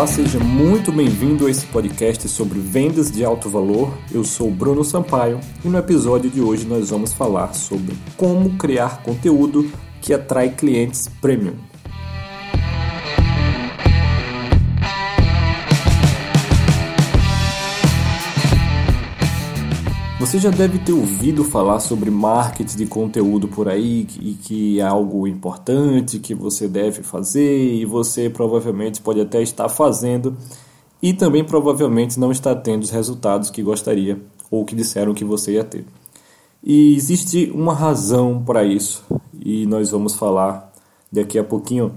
Olá, seja muito bem-vindo a esse podcast sobre vendas de alto valor. Eu sou Bruno Sampaio e no episódio de hoje nós vamos falar sobre como criar conteúdo que atrai clientes premium. Você já deve ter ouvido falar sobre marketing de conteúdo por aí e que é algo importante que você deve fazer e você provavelmente pode até estar fazendo e também provavelmente não está tendo os resultados que gostaria ou que disseram que você ia ter. E existe uma razão para isso e nós vamos falar daqui a pouquinho.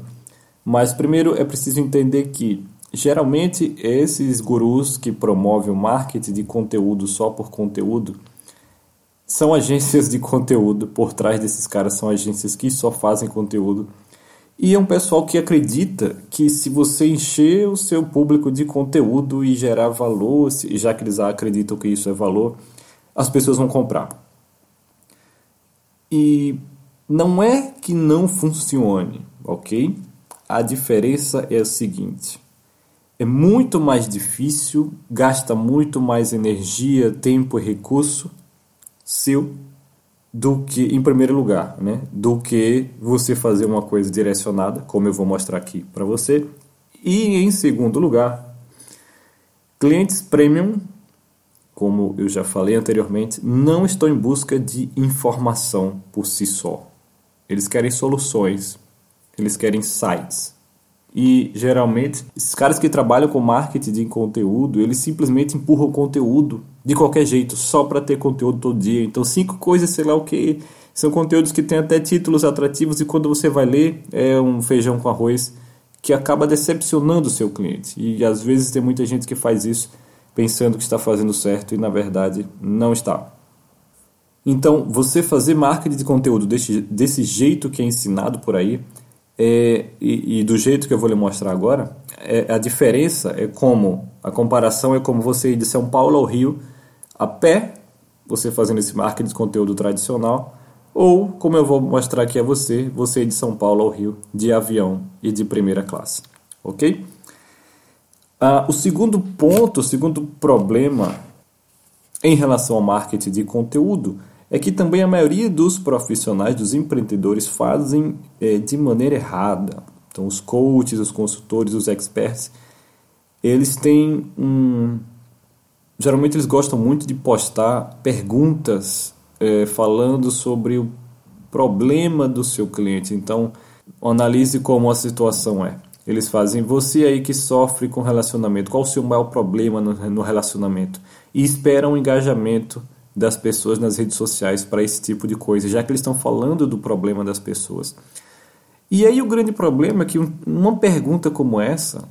Mas primeiro é preciso entender que Geralmente, esses gurus que promovem o marketing de conteúdo só por conteúdo são agências de conteúdo. Por trás desses caras são agências que só fazem conteúdo. E é um pessoal que acredita que se você encher o seu público de conteúdo e gerar valor, já que eles acreditam que isso é valor, as pessoas vão comprar. E não é que não funcione, ok? A diferença é a seguinte: é muito mais difícil, gasta muito mais energia, tempo e recurso seu do que, em primeiro lugar, né, do que você fazer uma coisa direcionada, como eu vou mostrar aqui para você. E em segundo lugar, clientes premium, como eu já falei anteriormente, não estão em busca de informação por si só. Eles querem soluções, eles querem sites, e geralmente, esses caras que trabalham com marketing de conteúdo, eles simplesmente empurram conteúdo de qualquer jeito, só para ter conteúdo todo dia. Então, cinco coisas, sei lá o que, são conteúdos que têm até títulos atrativos e quando você vai ler, é um feijão com arroz que acaba decepcionando o seu cliente. E às vezes tem muita gente que faz isso pensando que está fazendo certo e na verdade não está. Então, você fazer marketing de conteúdo desse, desse jeito que é ensinado por aí é, e, e, do jeito que eu vou lhe mostrar agora, é, a diferença é como, a comparação é como você ir de São Paulo ao Rio a pé, você fazendo esse marketing de conteúdo tradicional, ou, como eu vou mostrar aqui a você, você ir de São Paulo ao Rio de avião e de primeira classe. Ok? Ah, o segundo ponto, o segundo problema em relação ao marketing de conteúdo é que também a maioria dos profissionais, dos empreendedores, fazem é, de maneira errada. Então, os coaches, os consultores, os experts, eles têm um. Geralmente, eles gostam muito de postar perguntas é, falando sobre o problema do seu cliente. Então, analise como a situação é. Eles fazem você aí que sofre com relacionamento, qual o seu maior problema no, relacionamento? E esperam um engajamento das pessoas nas redes sociais para esse tipo de coisa, já que eles estão falando do problema das pessoas. E aí o grande problema é que uma pergunta como essa,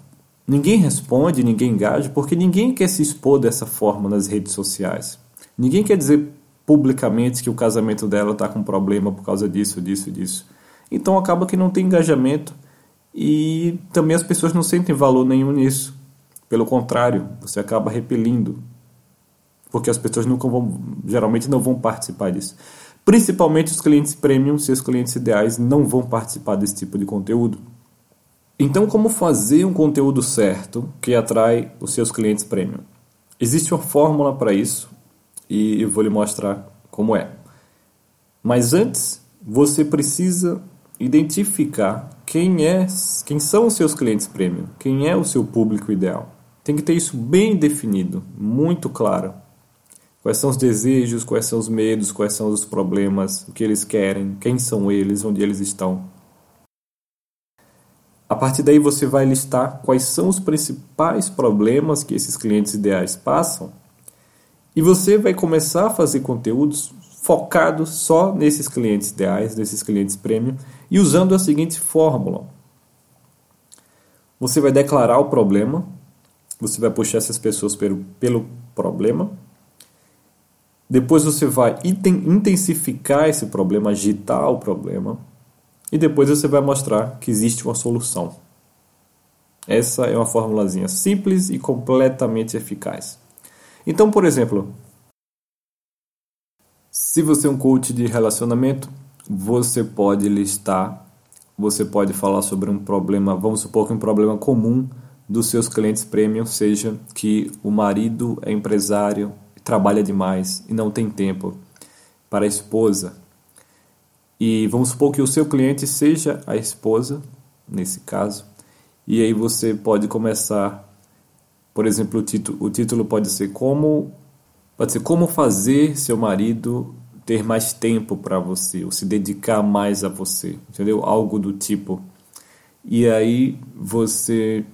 ninguém responde, ninguém engaja, porque ninguém quer se expor dessa forma nas redes sociais. Ninguém quer dizer publicamente que o casamento dela está com problema por causa disso, disso, disso. Então acaba que não tem engajamento e também as pessoas não sentem valor nenhum nisso. Pelo contrário, você acaba repelindo porque as pessoas nunca vão, geralmente não vão participar disso. Principalmente os clientes premium, seus clientes ideais não vão participar desse tipo de conteúdo. Então, como fazer um conteúdo certo que atrai os seus clientes premium? Existe uma fórmula para isso e eu vou lhe mostrar como é. Mas antes, você precisa identificar quem é, quem são os seus clientes premium, quem é o seu público ideal. Tem que ter isso bem definido, muito claro. Quais são os desejos, quais são os medos, quais são os problemas, o que eles querem, quem são eles, onde eles estão. A partir daí você vai listar quais são os principais problemas que esses clientes ideais passam e você vai começar a fazer conteúdos focados só nesses clientes ideais, nesses clientes premium e usando a seguinte fórmula. Você vai declarar o problema, você vai puxar essas pessoas pelo, pelo problema depois você vai intensificar esse problema, agitar o problema. E depois você vai mostrar que existe uma solução. Essa é uma formulazinha simples e completamente eficaz. Então, por exemplo, se você é um coach de relacionamento, você pode listar, você pode falar sobre um problema, vamos supor que um problema comum dos seus clientes premium seja que o marido é empresário, trabalha demais e não tem tempo para a esposa. E vamos supor que o seu cliente seja a esposa, nesse caso, e aí você pode começar, por exemplo, o título, o título pode ser como pode ser como fazer seu marido ter mais tempo para você, ou se dedicar mais a você, entendeu? Algo do tipo. E aí você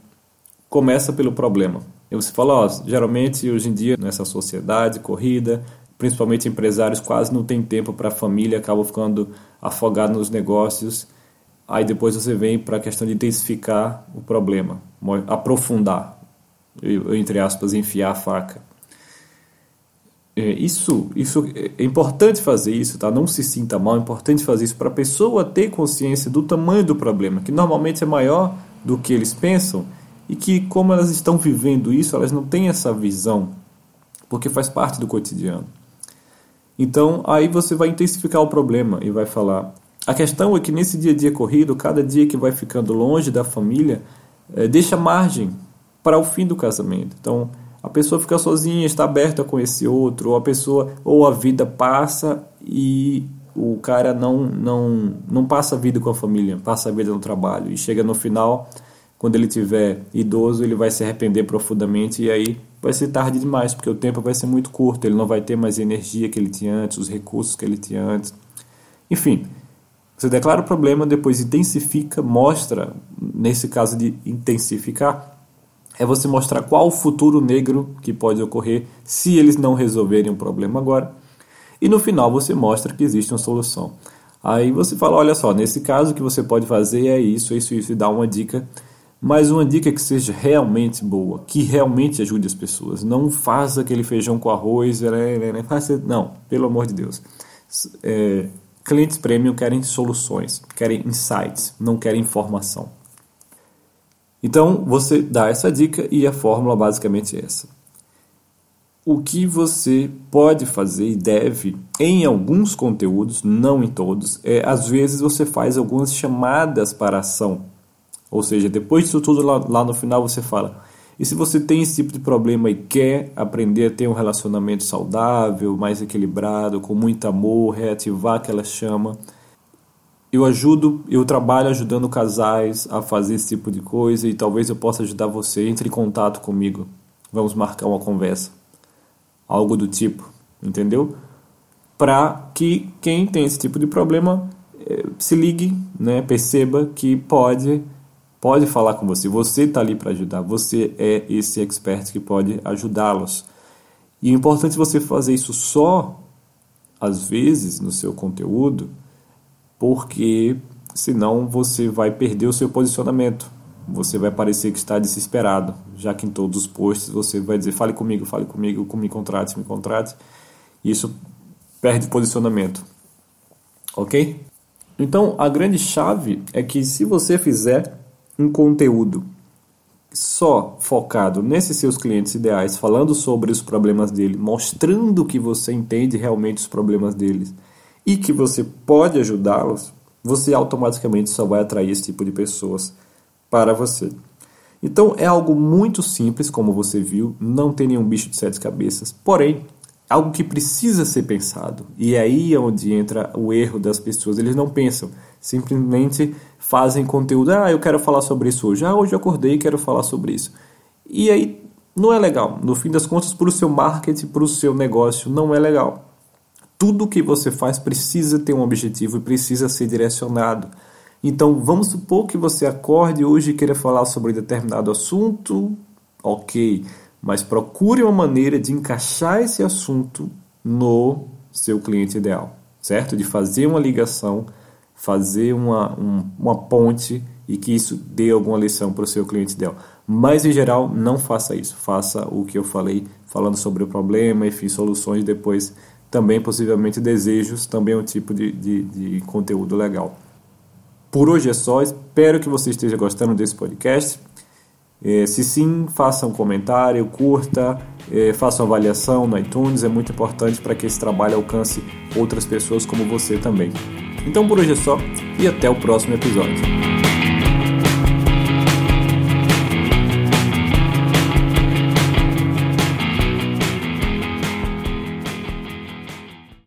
começa pelo problema. E você fala, ó, geralmente hoje em dia nessa sociedade corrida, principalmente empresários quase não tem tempo para a família, acabam ficando afogados nos negócios. Aí depois você vem para a questão de intensificar o problema, aprofundar, entre aspas, enfiar a faca. É, isso, isso é importante fazer isso, tá? Não se sinta mal, é importante fazer isso para a pessoa ter consciência do tamanho do problema, que normalmente é maior do que eles pensam e que como elas estão vivendo isso, elas não têm essa visão, porque faz parte do cotidiano. Então, aí você vai intensificar o problema e vai falar. A questão é que nesse dia a dia corrido, cada dia que vai ficando longe da família, é, deixa margem para o fim do casamento. Então, a pessoa fica sozinha, está aberta com esse outro, ou a pessoa, ou a vida passa e o cara não, não, não passa a vida com a família, passa a vida no trabalho. E chega no final, quando ele tiver idoso, ele vai se arrepender profundamente e aí vai ser tarde demais, porque o tempo vai ser muito curto, ele não vai ter mais a energia que ele tinha antes, os recursos que ele tinha antes. Enfim, você declara o problema, depois intensifica, mostra, nesse caso de intensificar, é você mostrar qual o futuro negro que pode ocorrer se eles não resolverem o problema agora. E no final você mostra que existe uma solução. Aí você fala, olha só, nesse caso o que você pode fazer é isso, isso, isso, e dá uma dica, mas uma dica que seja realmente boa, que realmente ajude as pessoas. Não faça aquele feijão com arroz, né, né, né não, pelo amor de Deus. É, clientes premium querem soluções, querem insights, não querem informação. Então você dá essa dica e a fórmula basicamente é essa. O que você pode fazer e deve em alguns conteúdos, não em todos, é às vezes você faz algumas chamadas para ação. Ou seja, depois disso tudo lá, lá no final você fala: e se você tem esse tipo de problema e quer aprender a ter um relacionamento saudável, mais equilibrado, com muito amor, reativar aquela chama, eu ajudo, eu trabalho ajudando casais a fazer esse tipo de coisa e talvez eu possa ajudar você. Entre em contato comigo. Vamos marcar uma conversa. Algo do tipo, entendeu? Para que quem tem esse tipo de problema eh, se ligue, né? perceba que pode pode falar com você. Você está ali para ajudar. Você é esse expert que pode ajudá-los. E é importante você fazer isso só às vezes no seu conteúdo porque senão você vai perder o seu posicionamento. Você vai parecer que está desesperado, já que em todos os posts você vai dizer fale comigo, fale comigo, me contrate, me contrate. Isso perde posicionamento. Ok? Então a grande chave é que se você fizer um conteúdo só focado nesses seus clientes ideais, falando sobre os problemas dele, mostrando que você entende realmente os problemas deles e que você pode ajudá-los, você automaticamente só vai atrair esse tipo de pessoas para você. Então é algo muito simples, como você viu, não tem nenhum bicho de sete cabeças, porém algo que precisa ser pensado. E é aí é onde entra o erro das pessoas. Eles não pensam, simplesmente fazem conteúdo. Ah, eu quero falar sobre isso hoje. Ah, hoje eu acordei e quero falar sobre isso. E aí não é legal. No fim das contas, para o seu marketing, para o seu negócio, não é legal tudo que você faz precisa ter um objetivo e precisa ser direcionado. Então, vamos supor que você acorde hoje e queira falar sobre determinado assunto, ok, mas procure uma maneira de encaixar esse assunto no seu cliente ideal, certo? De fazer uma ligação, fazer uma, um, uma ponte e que isso dê alguma lição para o seu cliente ideal. Mas, em geral, não faça isso. Faça o que eu falei, falando sobre o problema, enfim, soluções depois também possivelmente desejos, também é um tipo de, de, de conteúdo legal. Por hoje é só, espero que você esteja gostando desse podcast. É, se sim, faça um comentário, curta, é, faça uma avaliação no iTunes, é muito importante para que esse trabalho alcance outras pessoas como você também. Então por hoje é só e até o próximo episódio.